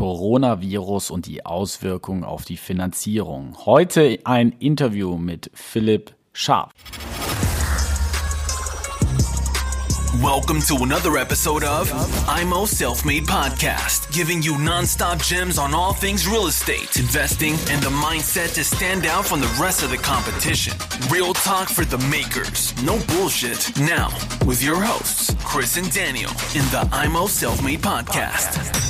Coronavirus und die Auswirkungen auf die Finanzierung. Heute ein Interview mit Philipp Scharf. Welcome to another episode of IMO Self Made Podcast, giving you nonstop gems on all things real estate, investing, and the mindset to stand out from the rest of the competition. Real talk for the makers, no bullshit. Now, with your hosts, Chris and Daniel, in the IMO Self Made Podcast.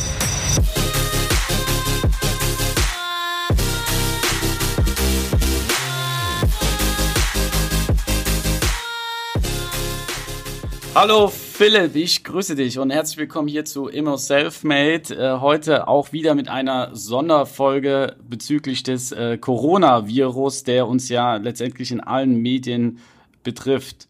Hallo Philipp, ich grüße dich und herzlich willkommen hier zu Immo Selfmade. Äh, heute auch wieder mit einer Sonderfolge bezüglich des äh, Coronavirus, der uns ja letztendlich in allen Medien betrifft.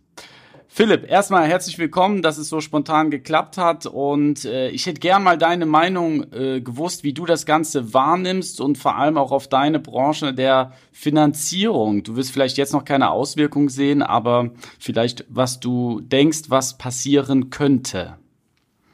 Philipp, erstmal herzlich willkommen, dass es so spontan geklappt hat und äh, ich hätte gern mal deine Meinung äh, gewusst, wie du das Ganze wahrnimmst und vor allem auch auf deine Branche der Finanzierung. Du wirst vielleicht jetzt noch keine Auswirkungen sehen, aber vielleicht was du denkst, was passieren könnte.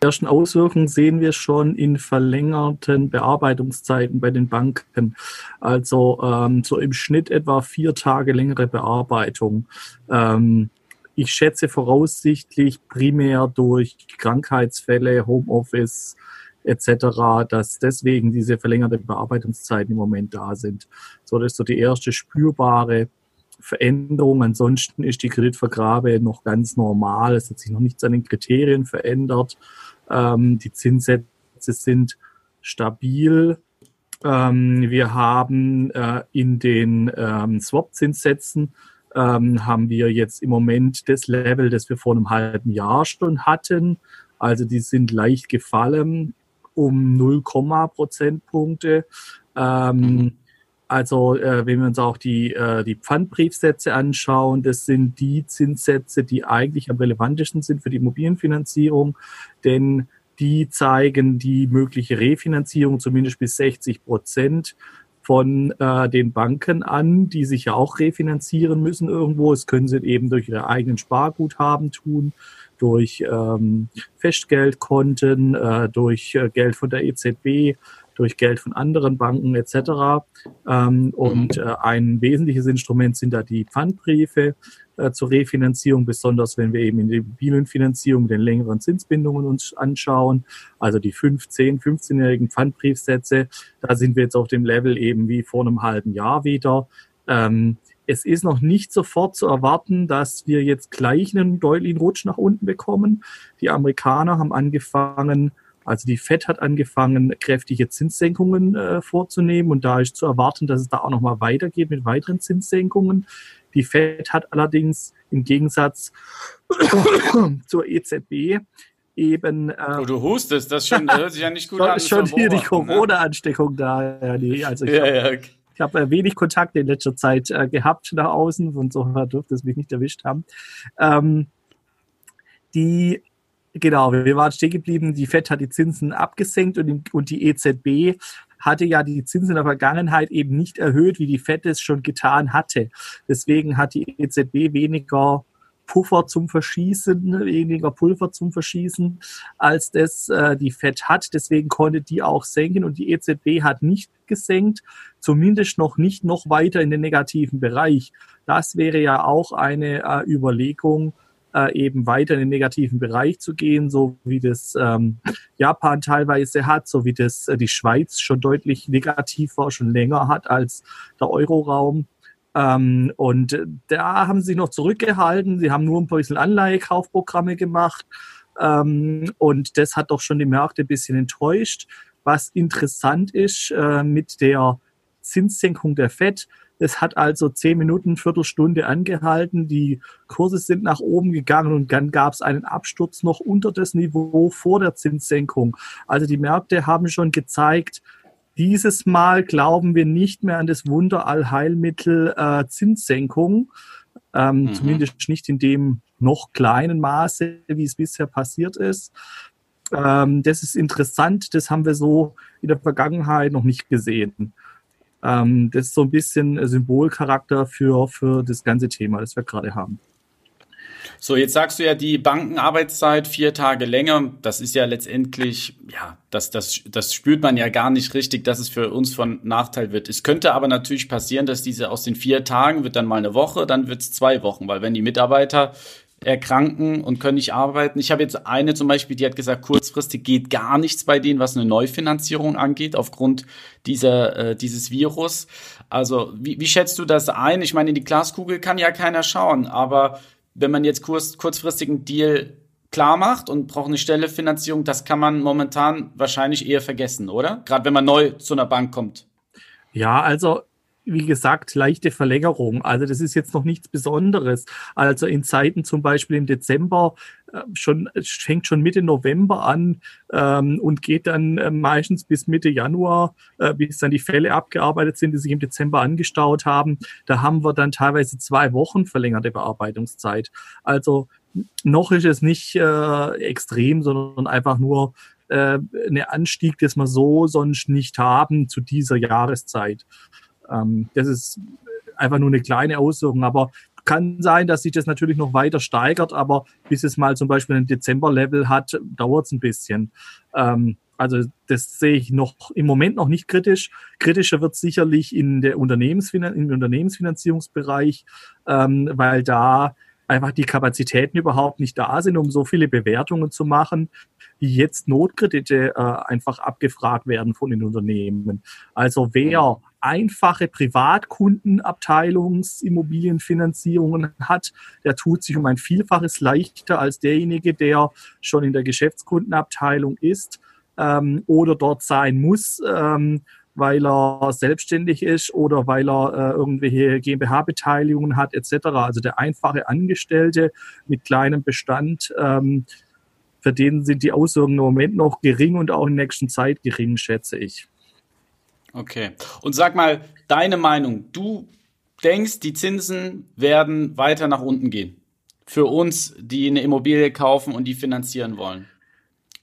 Die ersten Auswirkungen sehen wir schon in verlängerten Bearbeitungszeiten bei den Banken. Also ähm, so im Schnitt etwa vier Tage längere Bearbeitung. Ähm, ich schätze voraussichtlich primär durch Krankheitsfälle, Homeoffice etc., dass deswegen diese verlängerten Bearbeitungszeiten im Moment da sind. So, das ist so die erste spürbare Veränderung. Ansonsten ist die Kreditvergabe noch ganz normal. Es hat sich noch nichts an den Kriterien verändert. Ähm, die Zinssätze sind stabil. Ähm, wir haben äh, in den ähm, Swap-Zinssätzen ähm, haben wir jetzt im Moment das Level, das wir vor einem halben Jahr schon hatten. Also die sind leicht gefallen um 0, Prozentpunkte. Ähm, mhm. Also äh, wenn wir uns auch die, äh, die Pfandbriefsätze anschauen, das sind die Zinssätze, die eigentlich am relevantesten sind für die Immobilienfinanzierung, denn die zeigen die mögliche Refinanzierung zumindest bis 60 Prozent von äh, den Banken an, die sich ja auch refinanzieren müssen irgendwo. Das können sie eben durch ihre eigenen Sparguthaben tun, durch ähm, Festgeldkonten, äh, durch äh, Geld von der EZB, durch Geld von anderen Banken etc. Ähm, und mhm. äh, ein wesentliches Instrument sind da die Pfandbriefe äh, zur Refinanzierung, besonders wenn wir eben in der Immobilienfinanzierung mit den längeren Zinsbindungen uns anschauen, also die 15, 15-jährigen Pfandbriefsätze, da sind wir jetzt auf dem Level eben wie vor einem halben Jahr wieder. Ähm, es ist noch nicht sofort zu erwarten, dass wir jetzt gleich einen deutlichen Rutsch nach unten bekommen. Die Amerikaner haben angefangen, also die Fed hat angefangen, kräftige Zinssenkungen äh, vorzunehmen und da ist zu erwarten, dass es da auch nochmal weitergeht mit weiteren Zinssenkungen. Die Fed hat allerdings im Gegensatz zur EZB eben. Äh, oh, du hustest, das schon, hört sich ja nicht gut an. Schon hier die ne? Corona-Ansteckung da. Ja, nee, also ich ja, ja, okay. Ich habe äh, wenig Kontakt in letzter Zeit äh, gehabt nach außen, von so dürfte es mich nicht erwischt haben. Ähm, die Genau, wir waren stehen geblieben. Die FED hat die Zinsen abgesenkt und, und die EZB hatte ja die Zinsen in der Vergangenheit eben nicht erhöht, wie die FED es schon getan hatte. Deswegen hat die EZB weniger Puffer zum Verschießen, weniger Pulver zum Verschießen, als das äh, die FED hat. Deswegen konnte die auch senken und die EZB hat nicht gesenkt, zumindest noch nicht noch weiter in den negativen Bereich. Das wäre ja auch eine äh, Überlegung, äh, eben weiter in den negativen Bereich zu gehen, so wie das ähm, Japan teilweise hat, so wie das äh, die Schweiz schon deutlich negativer, schon länger hat als der Euroraum. Ähm, und da haben sie sich noch zurückgehalten. Sie haben nur ein bisschen Anleihekaufprogramme gemacht. Ähm, und das hat doch schon die Märkte ein bisschen enttäuscht. Was interessant ist äh, mit der Zinssenkung der FED, es hat also zehn Minuten, Viertelstunde angehalten. Die Kurse sind nach oben gegangen und dann gab es einen Absturz noch unter das Niveau vor der Zinssenkung. Also die Märkte haben schon gezeigt, dieses Mal glauben wir nicht mehr an das Wunderallheilmittel äh, Zinssenkung. Ähm, mhm. Zumindest nicht in dem noch kleinen Maße, wie es bisher passiert ist. Ähm, das ist interessant, das haben wir so in der Vergangenheit noch nicht gesehen. Ähm, das ist so ein bisschen Symbolcharakter für, für das ganze Thema, das wir gerade haben. So, jetzt sagst du ja, die Bankenarbeitszeit vier Tage länger. Das ist ja letztendlich, ja, das, das, das spürt man ja gar nicht richtig, dass es für uns von Nachteil wird. Es könnte aber natürlich passieren, dass diese aus den vier Tagen wird dann mal eine Woche, dann wird es zwei Wochen, weil wenn die Mitarbeiter erkranken und können nicht arbeiten. Ich habe jetzt eine zum Beispiel, die hat gesagt, kurzfristig geht gar nichts bei denen, was eine Neufinanzierung angeht, aufgrund dieser, äh, dieses Virus. Also wie, wie schätzt du das ein? Ich meine, in die Glaskugel kann ja keiner schauen, aber wenn man jetzt kurz, kurzfristig einen Deal klar macht und braucht eine Stelle Finanzierung, das kann man momentan wahrscheinlich eher vergessen, oder? Gerade wenn man neu zu einer Bank kommt. Ja, also wie gesagt, leichte Verlängerung. Also das ist jetzt noch nichts Besonderes. Also in Zeiten zum Beispiel im Dezember äh, schon fängt schon Mitte November an ähm, und geht dann äh, meistens bis Mitte Januar, äh, bis dann die Fälle abgearbeitet sind, die sich im Dezember angestaut haben. Da haben wir dann teilweise zwei Wochen verlängerte Bearbeitungszeit. Also noch ist es nicht äh, extrem, sondern einfach nur äh, ein Anstieg, das wir so sonst nicht haben zu dieser Jahreszeit. Ähm, das ist einfach nur eine kleine Auswirkung, aber kann sein, dass sich das natürlich noch weiter steigert, aber bis es mal zum Beispiel ein Dezember-Level hat, dauert es ein bisschen. Ähm, also das sehe ich noch im Moment noch nicht kritisch. Kritischer wird sicherlich in der Unternehmensfinan im Unternehmensfinanzierungsbereich, ähm, weil da einfach die Kapazitäten überhaupt nicht da sind, um so viele Bewertungen zu machen, wie jetzt Notkredite äh, einfach abgefragt werden von den Unternehmen. Also wer einfache Privatkundenabteilungsimmobilienfinanzierungen hat, der tut sich um ein Vielfaches leichter als derjenige, der schon in der Geschäftskundenabteilung ist ähm, oder dort sein muss. Ähm, weil er selbstständig ist oder weil er äh, irgendwelche GmbH-Beteiligungen hat etc. Also der einfache Angestellte mit kleinem Bestand, ähm, für den sind die Auswirkungen im Moment noch gering und auch in der nächsten Zeit gering, schätze ich. Okay. Und sag mal, deine Meinung. Du denkst, die Zinsen werden weiter nach unten gehen. Für uns, die eine Immobilie kaufen und die finanzieren wollen.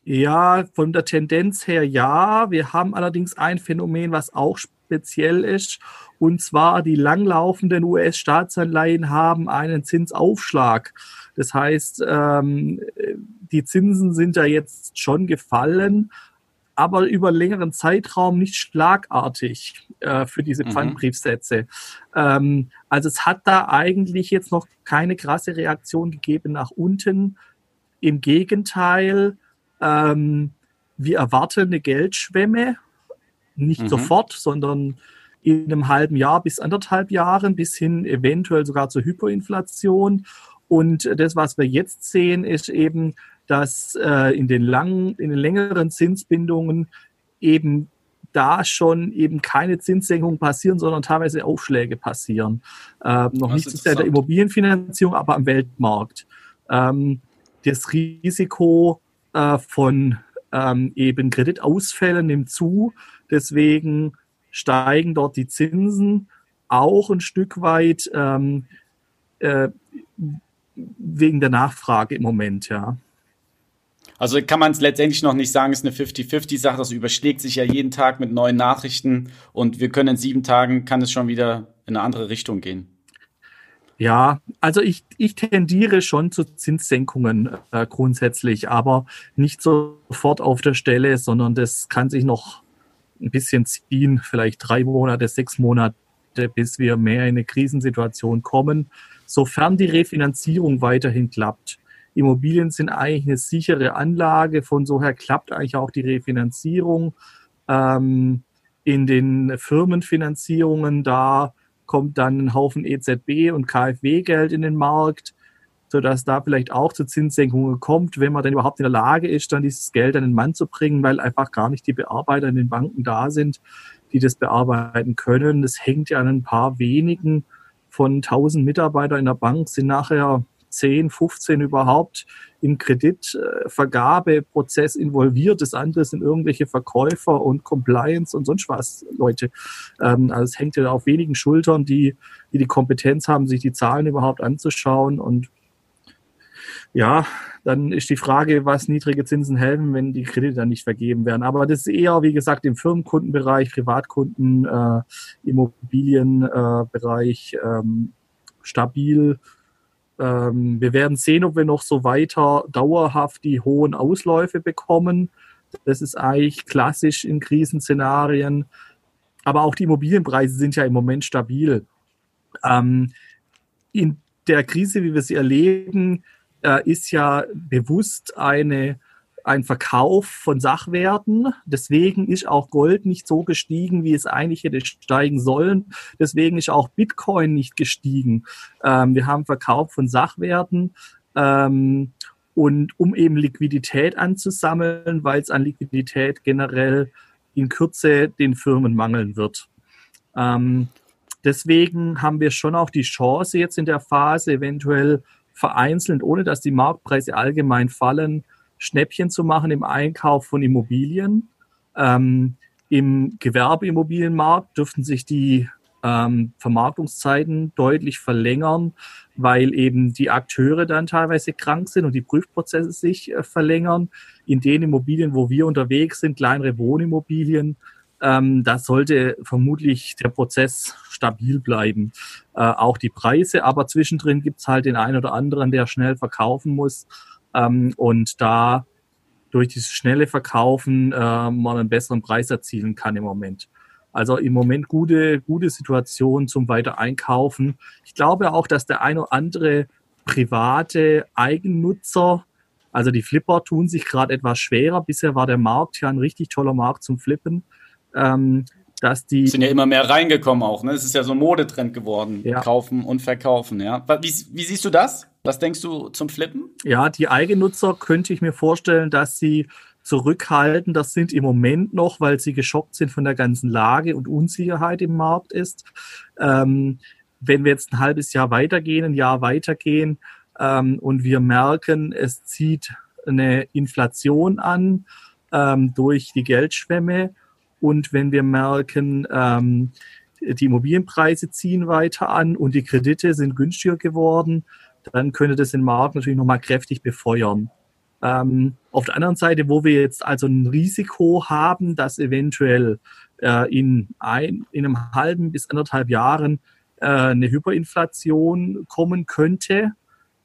Ja, von der Tendenz her ja. Wir haben allerdings ein Phänomen, was auch speziell ist. Und zwar die langlaufenden US-Staatsanleihen haben einen Zinsaufschlag. Das heißt, ähm, die Zinsen sind da jetzt schon gefallen, aber über längeren Zeitraum nicht schlagartig äh, für diese mhm. Pfandbriefsätze. Ähm, also es hat da eigentlich jetzt noch keine krasse Reaktion gegeben nach unten. Im Gegenteil, ähm, wir erwarten eine Geldschwemme, nicht mhm. sofort, sondern in einem halben Jahr bis anderthalb Jahren, bis hin eventuell sogar zur Hyperinflation. Und das, was wir jetzt sehen, ist eben, dass äh, in, den langen, in den längeren Zinsbindungen eben da schon eben keine Zinssenkungen passieren, sondern teilweise Aufschläge passieren. Ähm, noch nicht so sehr der Immobilienfinanzierung, aber am Weltmarkt. Ähm, das Risiko äh, von ähm, eben Kreditausfällen nimmt zu. Deswegen steigen dort die Zinsen auch ein Stück weit ähm, äh, wegen der Nachfrage im Moment, ja. Also kann man es letztendlich noch nicht sagen, es ist eine 50-50-Sache. Das überschlägt sich ja jeden Tag mit neuen Nachrichten und wir können in sieben Tagen, kann es schon wieder in eine andere Richtung gehen. Ja, also ich, ich tendiere schon zu Zinssenkungen äh, grundsätzlich, aber nicht sofort auf der Stelle, sondern das kann sich noch ein bisschen ziehen, vielleicht drei Monate, sechs Monate, bis wir mehr in eine Krisensituation kommen, sofern die Refinanzierung weiterhin klappt. Immobilien sind eigentlich eine sichere Anlage, von so her klappt eigentlich auch die Refinanzierung. Ähm, in den Firmenfinanzierungen, da kommt dann ein Haufen EZB und KfW-Geld in den Markt, sodass da vielleicht auch zu Zinssenkungen kommt, wenn man dann überhaupt in der Lage ist, dann dieses Geld an den Mann zu bringen, weil einfach gar nicht die Bearbeiter in den Banken da sind, die das bearbeiten können. Das hängt ja an ein paar wenigen von 1000 Mitarbeitern in der Bank sind nachher 10, 15 überhaupt im Kreditvergabeprozess involviert. Das andere sind irgendwelche Verkäufer und Compliance und sonst was Leute. Ähm, also es hängt ja auf wenigen Schultern, die, die die Kompetenz haben, sich die Zahlen überhaupt anzuschauen und ja, dann ist die Frage, was niedrige Zinsen helfen, wenn die Kredite dann nicht vergeben werden. Aber das ist eher, wie gesagt, im Firmenkundenbereich, Privatkunden, äh, Immobilienbereich äh, ähm, stabil ähm, wir werden sehen, ob wir noch so weiter dauerhaft die hohen Ausläufe bekommen. Das ist eigentlich klassisch in Krisenszenarien. Aber auch die Immobilienpreise sind ja im Moment stabil. Ähm, in der Krise, wie wir sie erleben, äh, ist ja bewusst eine ein Verkauf von Sachwerten. Deswegen ist auch Gold nicht so gestiegen, wie es eigentlich hätte steigen sollen. Deswegen ist auch Bitcoin nicht gestiegen. Ähm, wir haben Verkauf von Sachwerten. Ähm, und um eben Liquidität anzusammeln, weil es an Liquidität generell in Kürze den Firmen mangeln wird. Ähm, deswegen haben wir schon auch die Chance jetzt in der Phase eventuell vereinzelt, ohne dass die Marktpreise allgemein fallen, Schnäppchen zu machen im Einkauf von Immobilien. Ähm, Im Gewerbeimmobilienmarkt dürften sich die ähm, Vermarktungszeiten deutlich verlängern, weil eben die Akteure dann teilweise krank sind und die Prüfprozesse sich äh, verlängern. In den Immobilien, wo wir unterwegs sind, kleinere Wohnimmobilien, ähm, da sollte vermutlich der Prozess stabil bleiben. Äh, auch die Preise, aber zwischendrin gibt's halt den einen oder anderen, der schnell verkaufen muss ähm, und da durch dieses schnelle Verkaufen äh, man einen besseren Preis erzielen kann im Moment. Also im Moment gute, gute Situation zum weiter einkaufen. Ich glaube auch, dass der eine oder andere private Eigennutzer, also die Flipper tun sich gerade etwas schwerer. Bisher war der Markt ja ein richtig toller Markt zum Flippen. Ähm, dass die sind ja immer mehr reingekommen auch. Ne? Es ist ja so ein Modetrend geworden. Ja. Kaufen und verkaufen. Ja. Wie, wie siehst du das? Was denkst du zum Flippen? Ja, die Eigennutzer könnte ich mir vorstellen, dass sie zurückhalten. Das sind im Moment noch, weil sie geschockt sind von der ganzen Lage und Unsicherheit im Markt ist. Ähm, wenn wir jetzt ein halbes Jahr weitergehen, ein Jahr weitergehen ähm, und wir merken, es zieht eine Inflation an ähm, durch die Geldschwemme und wenn wir merken, ähm, die Immobilienpreise ziehen weiter an und die Kredite sind günstiger geworden, dann könnte das den Markt natürlich nochmal kräftig befeuern. Ähm, auf der anderen Seite, wo wir jetzt also ein Risiko haben, dass eventuell äh, in, ein, in einem halben bis anderthalb Jahren äh, eine Hyperinflation kommen könnte,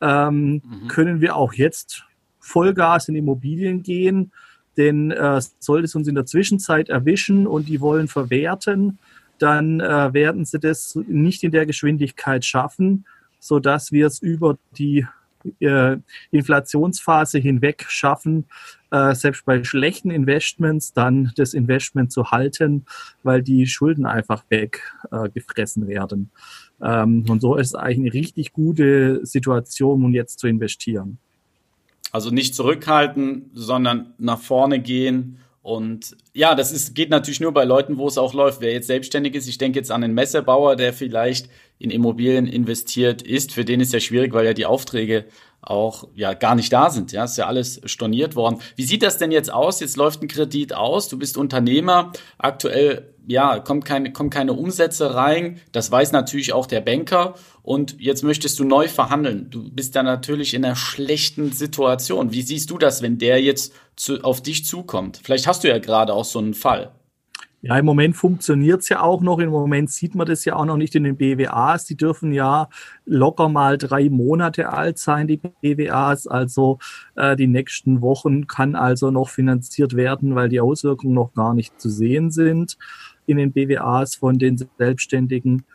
ähm, mhm. können wir auch jetzt Vollgas in Immobilien gehen. Denn äh, sollte es uns in der Zwischenzeit erwischen und die wollen verwerten, dann äh, werden sie das nicht in der Geschwindigkeit schaffen so dass wir es über die äh, Inflationsphase hinweg schaffen, äh, selbst bei schlechten Investments dann das Investment zu halten, weil die Schulden einfach weggefressen äh, werden. Ähm, und so ist eigentlich eine richtig gute Situation, um jetzt zu investieren. Also nicht zurückhalten, sondern nach vorne gehen und ja, das ist, geht natürlich nur bei Leuten, wo es auch läuft. Wer jetzt selbstständig ist, ich denke jetzt an den Messebauer, der vielleicht in Immobilien investiert ist, für den ist ja schwierig, weil ja die Aufträge auch ja gar nicht da sind. Ja, ist ja alles storniert worden. Wie sieht das denn jetzt aus? Jetzt läuft ein Kredit aus, du bist Unternehmer, aktuell ja, kommt keine, kommen keine Umsätze rein. Das weiß natürlich auch der Banker. Und jetzt möchtest du neu verhandeln. Du bist da natürlich in einer schlechten Situation. Wie siehst du das, wenn der jetzt zu, auf dich zukommt? Vielleicht hast du ja gerade auch so einen Fall. Ja, im Moment funktioniert es ja auch noch. Im Moment sieht man das ja auch noch nicht in den BWAs. Die dürfen ja locker mal drei Monate alt sein, die BWAs. Also äh, die nächsten Wochen kann also noch finanziert werden, weil die Auswirkungen noch gar nicht zu sehen sind in den BWAs von den Selbstständigen.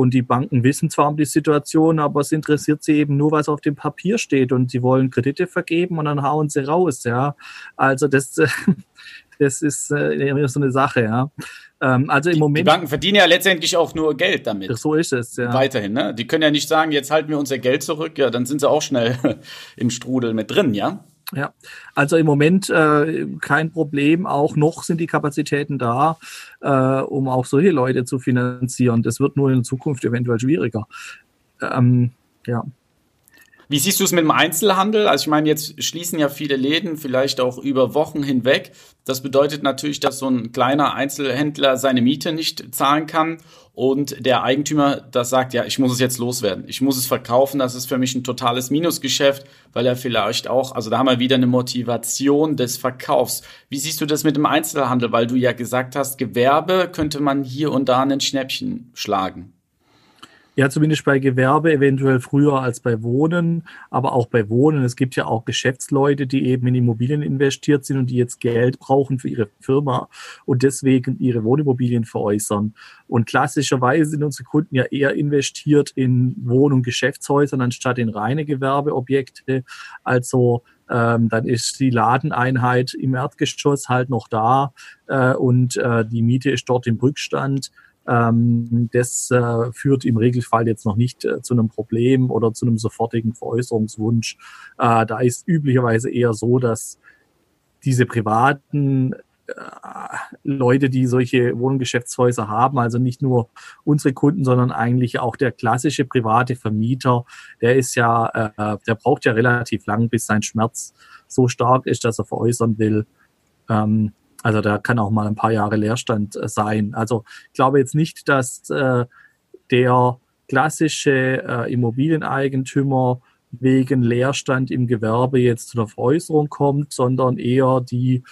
Und die Banken wissen zwar um die Situation, aber es interessiert sie eben nur, was auf dem Papier steht. Und sie wollen Kredite vergeben und dann hauen sie raus, ja. Also das, das ist äh, so eine Sache, ja. Ähm, also im die, Moment. Die Banken verdienen ja letztendlich auch nur Geld damit. So ist es, ja. Weiterhin, ne? Die können ja nicht sagen, jetzt halten wir unser Geld zurück, ja, dann sind sie auch schnell im Strudel mit drin, ja. Ja, also im Moment äh, kein Problem. Auch noch sind die Kapazitäten da, äh, um auch solche Leute zu finanzieren. Das wird nur in Zukunft eventuell schwieriger. Ähm, ja. Wie siehst du es mit dem Einzelhandel? Also ich meine, jetzt schließen ja viele Läden vielleicht auch über Wochen hinweg. Das bedeutet natürlich, dass so ein kleiner Einzelhändler seine Miete nicht zahlen kann und der Eigentümer das sagt, ja, ich muss es jetzt loswerden. Ich muss es verkaufen. Das ist für mich ein totales Minusgeschäft, weil er vielleicht auch, also da haben wir wieder eine Motivation des Verkaufs. Wie siehst du das mit dem Einzelhandel? Weil du ja gesagt hast, Gewerbe könnte man hier und da ein Schnäppchen schlagen. Ja, zumindest bei Gewerbe eventuell früher als bei Wohnen, aber auch bei Wohnen. Es gibt ja auch Geschäftsleute, die eben in Immobilien investiert sind und die jetzt Geld brauchen für ihre Firma und deswegen ihre Wohnimmobilien veräußern. Und klassischerweise sind unsere Kunden ja eher investiert in Wohn- und Geschäftshäusern anstatt in reine Gewerbeobjekte. Also ähm, dann ist die Ladeneinheit im Erdgeschoss halt noch da äh, und äh, die Miete ist dort im Rückstand. Ähm, das äh, führt im Regelfall jetzt noch nicht äh, zu einem Problem oder zu einem sofortigen Veräußerungswunsch. Äh, da ist üblicherweise eher so, dass diese privaten äh, Leute, die solche Wohngeschäftshäuser haben, also nicht nur unsere Kunden, sondern eigentlich auch der klassische private Vermieter, der ist ja, äh, der braucht ja relativ lang, bis sein Schmerz so stark ist, dass er veräußern will. Ähm, also da kann auch mal ein paar Jahre Leerstand äh, sein. Also ich glaube jetzt nicht, dass äh, der klassische äh, Immobilieneigentümer wegen Leerstand im Gewerbe jetzt zu einer Veräußerung kommt, sondern eher die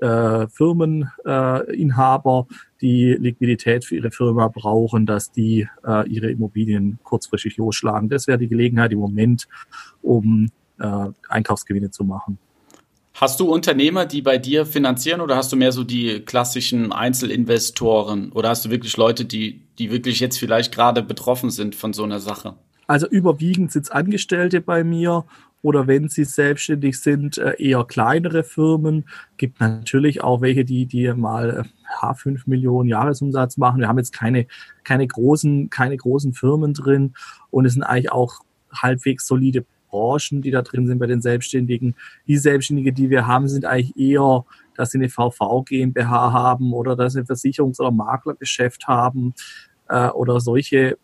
äh, Firmeninhaber, die Liquidität für ihre Firma brauchen, dass die äh, ihre Immobilien kurzfristig losschlagen. Das wäre die Gelegenheit im Moment, um äh, Einkaufsgewinne zu machen. Hast du Unternehmer, die bei dir finanzieren oder hast du mehr so die klassischen Einzelinvestoren oder hast du wirklich Leute, die, die wirklich jetzt vielleicht gerade betroffen sind von so einer Sache? Also überwiegend sind es Angestellte bei mir oder wenn sie selbstständig sind, äh, eher kleinere Firmen. Gibt natürlich auch welche, die, die mal H5 äh, Millionen Jahresumsatz machen. Wir haben jetzt keine, keine großen, keine großen Firmen drin und es sind eigentlich auch halbwegs solide Branchen, die da drin sind bei den Selbstständigen. Die Selbstständige, die wir haben, sind eigentlich eher, dass sie eine VV GmbH haben oder dass sie ein Versicherungs- oder Maklergeschäft haben äh, oder solche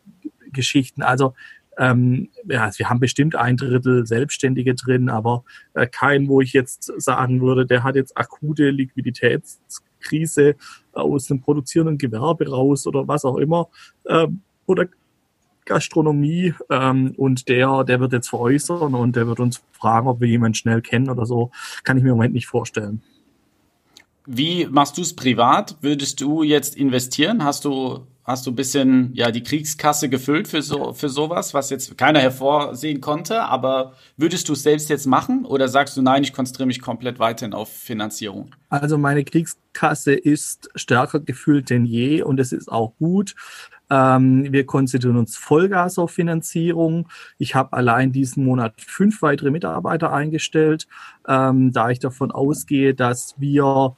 Geschichten. Also ähm, ja, wir haben bestimmt ein Drittel Selbstständige drin, aber äh, kein, wo ich jetzt sagen würde, der hat jetzt akute Liquiditätskrise aus dem produzierenden Gewerbe raus oder was auch immer. Ähm, oder Gastronomie ähm, und der, der wird jetzt veräußern und der wird uns fragen, ob wir jemanden schnell kennen oder so. Kann ich mir im Moment nicht vorstellen. Wie machst du es privat? Würdest du jetzt investieren? Hast du hast du ein bisschen ja die Kriegskasse gefüllt für so für sowas, was jetzt keiner hervorsehen konnte, aber würdest du es selbst jetzt machen oder sagst du nein, ich konzentriere mich komplett weiterhin auf Finanzierung? Also meine Kriegskasse ist stärker gefüllt denn je und es ist auch gut. Ähm, wir konzentrieren uns Vollgas auf Finanzierung. Ich habe allein diesen Monat fünf weitere Mitarbeiter eingestellt, ähm, da ich davon ausgehe, dass wir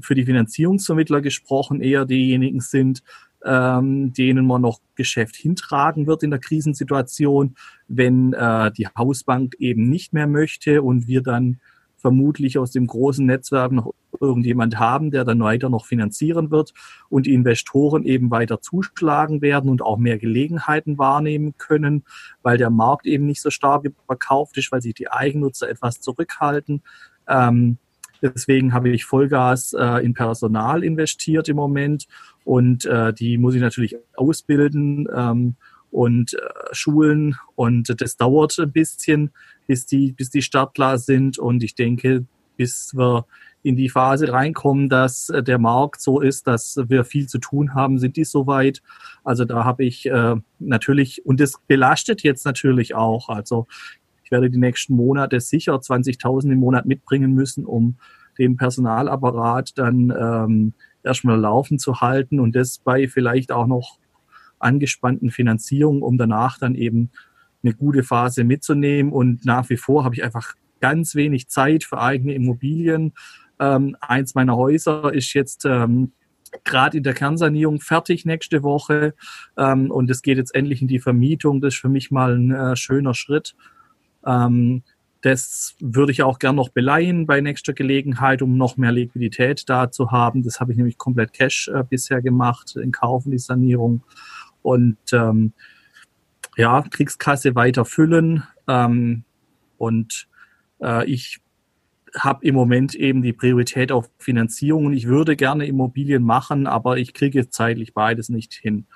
für die Finanzierungsvermittler gesprochen eher diejenigen sind, ähm, denen man noch Geschäft hintragen wird in der Krisensituation, wenn äh, die Hausbank eben nicht mehr möchte und wir dann vermutlich aus dem großen Netzwerk noch irgendjemand haben, der dann weiter noch finanzieren wird und die Investoren eben weiter zuschlagen werden und auch mehr Gelegenheiten wahrnehmen können, weil der Markt eben nicht so stark verkauft ist, weil sich die Eigennutzer etwas zurückhalten. Ähm, deswegen habe ich Vollgas äh, in Personal investiert im Moment und äh, die muss ich natürlich ausbilden. Ähm, und äh, Schulen und das dauert ein bisschen, bis die, bis die startklar sind und ich denke, bis wir in die Phase reinkommen, dass äh, der Markt so ist, dass wir viel zu tun haben, sind die soweit. Also da habe ich äh, natürlich, und das belastet jetzt natürlich auch. Also ich werde die nächsten Monate sicher 20.000 im Monat mitbringen müssen, um den Personalapparat dann ähm, erstmal laufen zu halten und das bei vielleicht auch noch angespannten Finanzierung, um danach dann eben eine gute Phase mitzunehmen. Und nach wie vor habe ich einfach ganz wenig Zeit für eigene Immobilien. Ähm, eins meiner Häuser ist jetzt ähm, gerade in der Kernsanierung fertig nächste Woche ähm, und es geht jetzt endlich in die Vermietung. Das ist für mich mal ein äh, schöner Schritt. Ähm, das würde ich auch gern noch beleihen bei nächster Gelegenheit, um noch mehr Liquidität da zu haben. Das habe ich nämlich komplett Cash äh, bisher gemacht, in Kaufen die Sanierung und ähm, ja, Kriegskasse weiter füllen. Ähm, und äh, ich habe im Moment eben die Priorität auf Finanzierung und ich würde gerne Immobilien machen, aber ich kriege zeitlich beides nicht hin.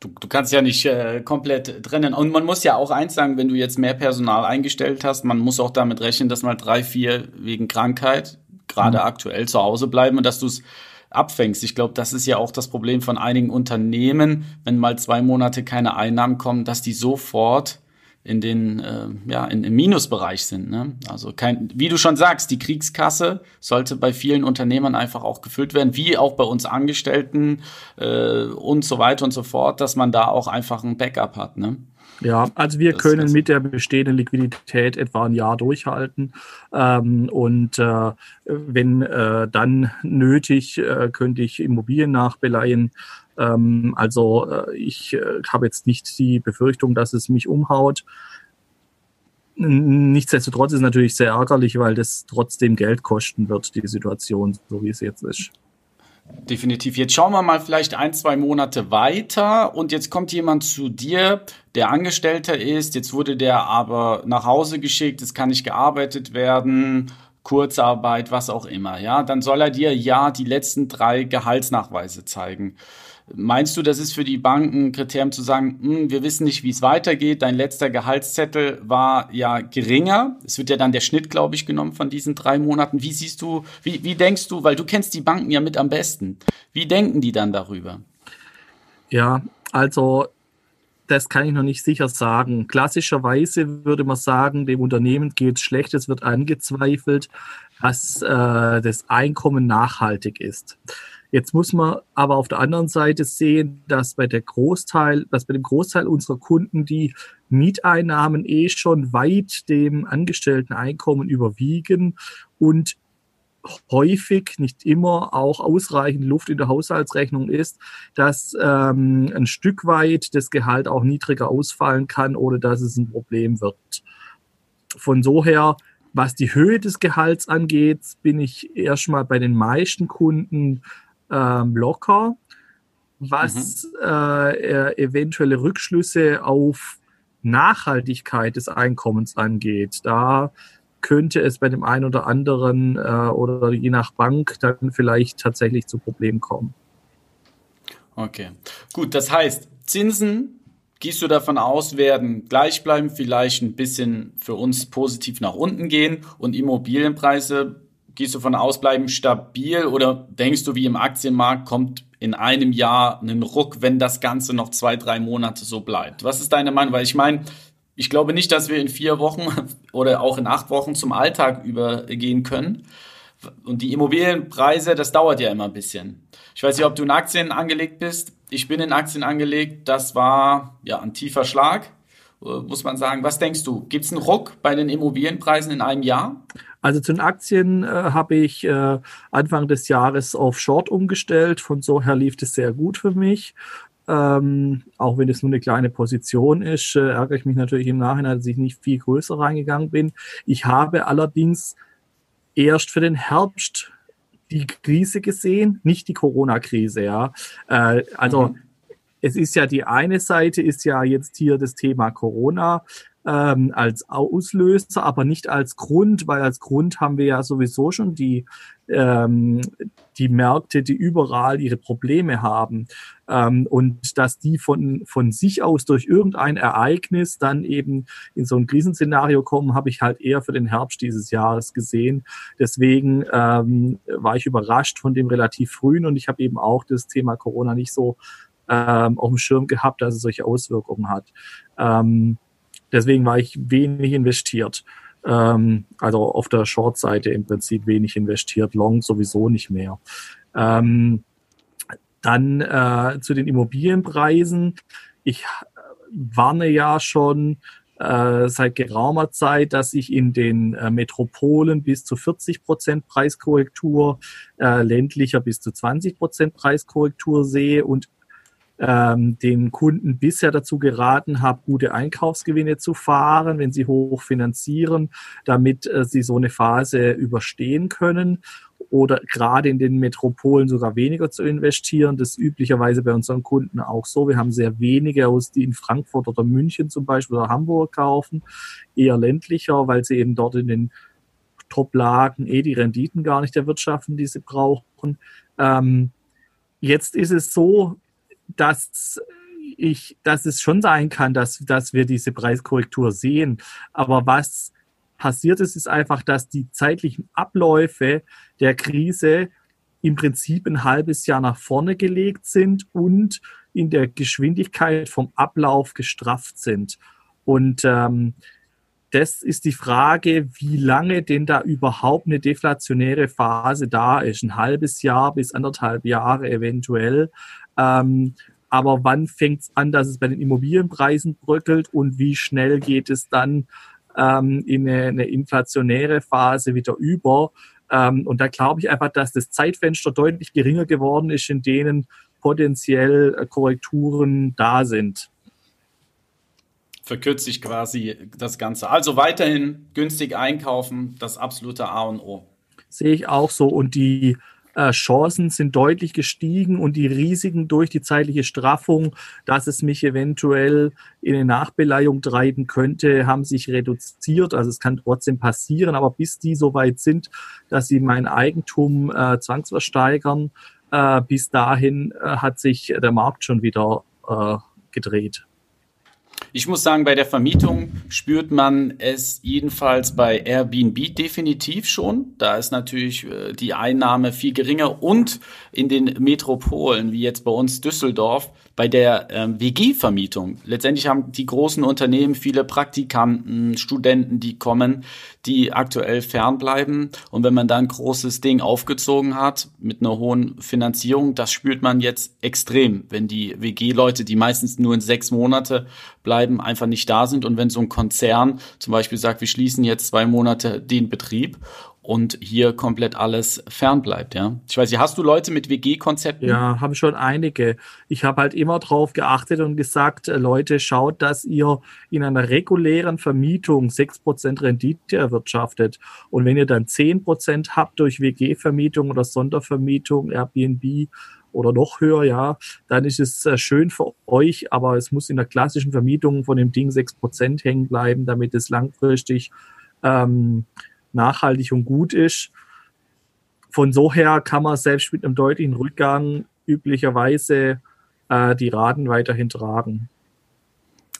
Du, du kannst ja nicht äh, komplett trennen. Und man muss ja auch eins sagen, wenn du jetzt mehr Personal eingestellt hast, man muss auch damit rechnen, dass mal drei, vier wegen Krankheit gerade mhm. aktuell zu Hause bleiben und dass du es abfängst. Ich glaube, das ist ja auch das Problem von einigen Unternehmen, wenn mal zwei Monate keine Einnahmen kommen, dass die sofort in den äh, ja in, im Minusbereich sind. Ne? Also kein, wie du schon sagst, die Kriegskasse sollte bei vielen Unternehmern einfach auch gefüllt werden, wie auch bei uns Angestellten äh, und so weiter und so fort, dass man da auch einfach ein Backup hat. Ne? Ja, also wir das können mit der bestehenden Liquidität etwa ein Jahr durchhalten. Ähm, und äh, wenn äh, dann nötig, äh, könnte ich Immobilien nachbeleihen. Ähm, also äh, ich äh, habe jetzt nicht die Befürchtung, dass es mich umhaut. Nichtsdestotrotz ist es natürlich sehr ärgerlich, weil das trotzdem Geld kosten wird, die Situation, so wie es jetzt ist. Definitiv. Jetzt schauen wir mal vielleicht ein, zwei Monate weiter. Und jetzt kommt jemand zu dir, der Angestellter ist, jetzt wurde der aber nach Hause geschickt, es kann nicht gearbeitet werden, Kurzarbeit, was auch immer, ja, dann soll er dir ja die letzten drei Gehaltsnachweise zeigen. Meinst du, das ist für die Banken ein Kriterium zu sagen, hm, wir wissen nicht, wie es weitergeht, dein letzter Gehaltszettel war ja geringer. Es wird ja dann der Schnitt, glaube ich, genommen von diesen drei Monaten. Wie siehst du, wie, wie denkst du, weil du kennst die Banken ja mit am besten, wie denken die dann darüber? Ja, also das kann ich noch nicht sicher sagen. Klassischerweise würde man sagen, dem Unternehmen geht es schlecht, es wird angezweifelt, dass äh, das Einkommen nachhaltig ist. Jetzt muss man aber auf der anderen Seite sehen, dass bei der Großteil, dass bei dem Großteil unserer Kunden die Mieteinnahmen eh schon weit dem angestellten Einkommen überwiegen und häufig, nicht immer, auch ausreichend Luft in der Haushaltsrechnung ist, dass ähm, ein Stück weit das Gehalt auch niedriger ausfallen kann, ohne dass es ein Problem wird. Von so her, was die Höhe des Gehalts angeht, bin ich erstmal bei den meisten Kunden ähm, locker, was mhm. äh, eventuelle Rückschlüsse auf Nachhaltigkeit des Einkommens angeht. Da könnte es bei dem einen oder anderen äh, oder je nach Bank dann vielleicht tatsächlich zu Problemen kommen. Okay, gut. Das heißt, Zinsen, gehst du davon aus, werden gleich bleiben, vielleicht ein bisschen für uns positiv nach unten gehen und Immobilienpreise gehst du von aus, bleiben stabil oder denkst du, wie im Aktienmarkt kommt in einem Jahr einen Ruck, wenn das Ganze noch zwei, drei Monate so bleibt? Was ist deine Meinung? Weil ich meine, ich glaube nicht, dass wir in vier Wochen oder auch in acht Wochen zum Alltag übergehen können. Und die Immobilienpreise, das dauert ja immer ein bisschen. Ich weiß nicht, ob du in Aktien angelegt bist. Ich bin in Aktien angelegt. Das war ja ein tiefer Schlag, muss man sagen. Was denkst du? Gibt es einen Ruck bei den Immobilienpreisen in einem Jahr? Also zu den Aktien äh, habe ich äh, Anfang des Jahres auf Short umgestellt. Von so her lief es sehr gut für mich. Ähm, auch wenn es nur eine kleine Position ist, äh, ärgere ich mich natürlich im Nachhinein, dass ich nicht viel größer reingegangen bin. Ich habe allerdings erst für den Herbst die Krise gesehen, nicht die Corona-Krise, ja. Äh, also mhm. Es ist ja die eine Seite ist ja jetzt hier das Thema Corona ähm, als Auslöser, aber nicht als Grund, weil als Grund haben wir ja sowieso schon die, ähm, die Märkte, die überall ihre Probleme haben. Ähm, und dass die von, von sich aus durch irgendein Ereignis dann eben in so ein Krisenszenario kommen, habe ich halt eher für den Herbst dieses Jahres gesehen. Deswegen ähm, war ich überrascht von dem relativ frühen und ich habe eben auch das Thema Corona nicht so ähm, auf dem Schirm gehabt, dass es solche Auswirkungen hat. Ähm, Deswegen war ich wenig investiert. Ähm, also auf der Short-Seite im Prinzip wenig investiert, Long sowieso nicht mehr. Ähm, dann äh, zu den Immobilienpreisen. Ich warne ja schon äh, seit geraumer Zeit, dass ich in den äh, Metropolen bis zu 40 Prozent Preiskorrektur, äh, ländlicher bis zu 20 Prozent Preiskorrektur sehe und ähm, den Kunden bisher dazu geraten habe, gute Einkaufsgewinne zu fahren, wenn sie hoch finanzieren, damit äh, sie so eine Phase überstehen können oder gerade in den Metropolen sogar weniger zu investieren. Das ist üblicherweise bei unseren Kunden auch so. Wir haben sehr wenige aus, die in Frankfurt oder München zum Beispiel oder Hamburg kaufen, eher ländlicher, weil sie eben dort in den Top-Lagen eh die Renditen gar nicht erwirtschaften, die sie brauchen. Ähm, jetzt ist es so, dass ich, dass es schon sein kann, dass, dass wir diese Preiskorrektur sehen. Aber was passiert ist, ist einfach, dass die zeitlichen Abläufe der Krise im Prinzip ein halbes Jahr nach vorne gelegt sind und in der Geschwindigkeit vom Ablauf gestrafft sind. Und ähm, das ist die Frage, wie lange denn da überhaupt eine deflationäre Phase da ist. Ein halbes Jahr bis anderthalb Jahre eventuell. Ähm, aber wann fängt es an, dass es bei den Immobilienpreisen bröckelt und wie schnell geht es dann ähm, in eine, eine inflationäre Phase wieder über? Ähm, und da glaube ich einfach, dass das Zeitfenster deutlich geringer geworden ist, in denen potenziell äh, Korrekturen da sind verkürzt sich quasi das Ganze. Also weiterhin günstig einkaufen, das absolute A und O. Sehe ich auch so. Und die äh, Chancen sind deutlich gestiegen und die Risiken durch die zeitliche Straffung, dass es mich eventuell in eine Nachbeleihung treiben könnte, haben sich reduziert. Also es kann trotzdem passieren, aber bis die so weit sind, dass sie mein Eigentum äh, zwangsversteigern, äh, bis dahin äh, hat sich der Markt schon wieder äh, gedreht. Ich muss sagen, bei der Vermietung spürt man es jedenfalls bei Airbnb definitiv schon. Da ist natürlich äh, die Einnahme viel geringer und in den Metropolen, wie jetzt bei uns Düsseldorf, bei der ähm, WG-Vermietung. Letztendlich haben die großen Unternehmen viele Praktikanten, Studenten, die kommen, die aktuell fernbleiben. Und wenn man da ein großes Ding aufgezogen hat mit einer hohen Finanzierung, das spürt man jetzt extrem, wenn die WG-Leute, die meistens nur in sechs Monate bleiben, einfach nicht da sind. Und wenn so ein Konzern zum Beispiel sagt, wir schließen jetzt zwei Monate den Betrieb und hier komplett alles fernbleibt, ja. Ich weiß nicht, hast du Leute mit WG-Konzepten? Ja, haben schon einige. Ich habe halt immer drauf geachtet und gesagt, äh, Leute, schaut, dass ihr in einer regulären Vermietung 6% Rendite erwirtschaftet. Und wenn ihr dann 10% habt durch WG-Vermietung oder Sondervermietung, Airbnb oder noch höher, ja, dann ist es äh, schön für euch, aber es muss in der klassischen Vermietung von dem Ding 6% hängen bleiben, damit es langfristig ähm, nachhaltig und gut ist. Von so her kann man selbst mit einem deutlichen Rückgang üblicherweise äh, die Raten weiterhin tragen.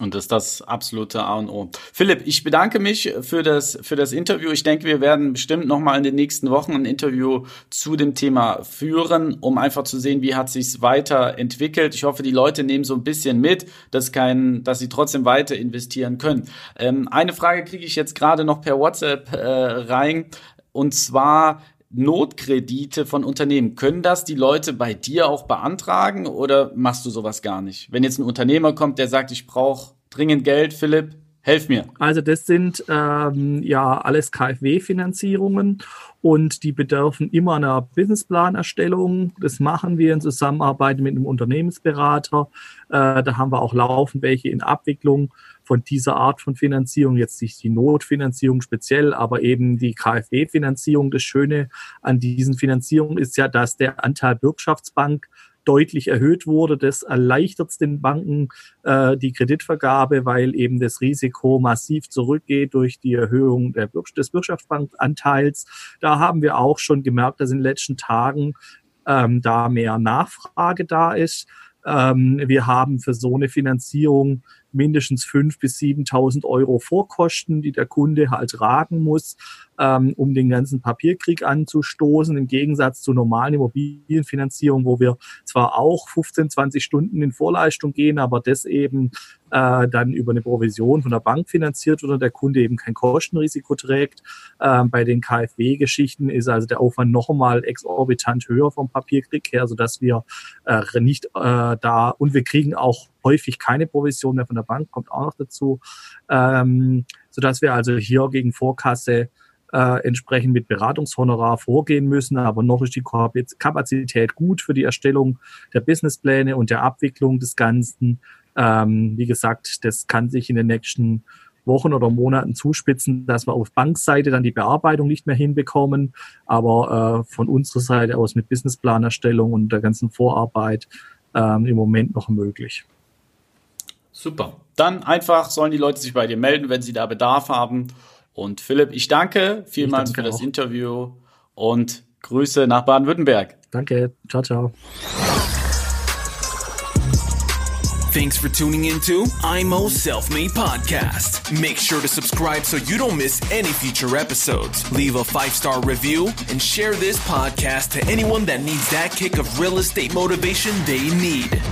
Und das ist das absolute A und O. Philipp, ich bedanke mich für das, für das Interview. Ich denke, wir werden bestimmt nochmal in den nächsten Wochen ein Interview zu dem Thema führen, um einfach zu sehen, wie hat sich's weiterentwickelt. Ich hoffe, die Leute nehmen so ein bisschen mit, dass kein, dass sie trotzdem weiter investieren können. Ähm, eine Frage kriege ich jetzt gerade noch per WhatsApp äh, rein. Und zwar, Notkredite von Unternehmen, können das die Leute bei dir auch beantragen oder machst du sowas gar nicht? Wenn jetzt ein Unternehmer kommt, der sagt, ich brauche dringend Geld, Philipp, helf mir. Also das sind ähm, ja alles KfW-Finanzierungen und die bedürfen immer einer Businessplanerstellung. Das machen wir in Zusammenarbeit mit einem Unternehmensberater. Äh, da haben wir auch laufend welche in Abwicklung von dieser Art von Finanzierung, jetzt nicht die Notfinanzierung speziell, aber eben die KfW-Finanzierung. Das Schöne an diesen Finanzierungen ist ja, dass der Anteil Bürgschaftsbank deutlich erhöht wurde. Das erleichtert den Banken äh, die Kreditvergabe, weil eben das Risiko massiv zurückgeht durch die Erhöhung der des Bürgschaftsbankanteils. Da haben wir auch schon gemerkt, dass in den letzten Tagen ähm, da mehr Nachfrage da ist. Ähm, wir haben für so eine Finanzierung mindestens 5.000 bis 7.000 Euro Vorkosten, die der Kunde halt tragen muss, ähm, um den ganzen Papierkrieg anzustoßen, im Gegensatz zur normalen Immobilienfinanzierung, wo wir zwar auch 15, 20 Stunden in Vorleistung gehen, aber das eben äh, dann über eine Provision von der Bank finanziert oder der Kunde eben kein Kostenrisiko trägt. Ähm, bei den KfW-Geschichten ist also der Aufwand noch einmal exorbitant höher vom Papierkrieg her, sodass wir äh, nicht äh, da und wir kriegen auch häufig keine Provision mehr von der Bank, kommt auch noch dazu, ähm, sodass wir also hier gegen Vorkasse äh, entsprechend mit Beratungshonorar vorgehen müssen. Aber noch ist die Kapazität gut für die Erstellung der Businesspläne und der Abwicklung des Ganzen. Ähm, wie gesagt, das kann sich in den nächsten Wochen oder Monaten zuspitzen, dass wir auf Bankseite dann die Bearbeitung nicht mehr hinbekommen, aber äh, von unserer Seite aus mit Businessplanerstellung und der ganzen Vorarbeit ähm, im Moment noch möglich. Super. Dann einfach sollen die Leute sich bei dir melden, wenn sie da Bedarf haben. Und Philipp, ich danke vielmals ich danke für das auch. Interview und Grüße nach Baden-Württemberg. Danke. Ciao, ciao. Thanks for tuning into IMO Self Made Podcast. Make sure to subscribe so you don't miss any future episodes. Leave a five star review and share this podcast to anyone that needs that kick of real estate motivation they need.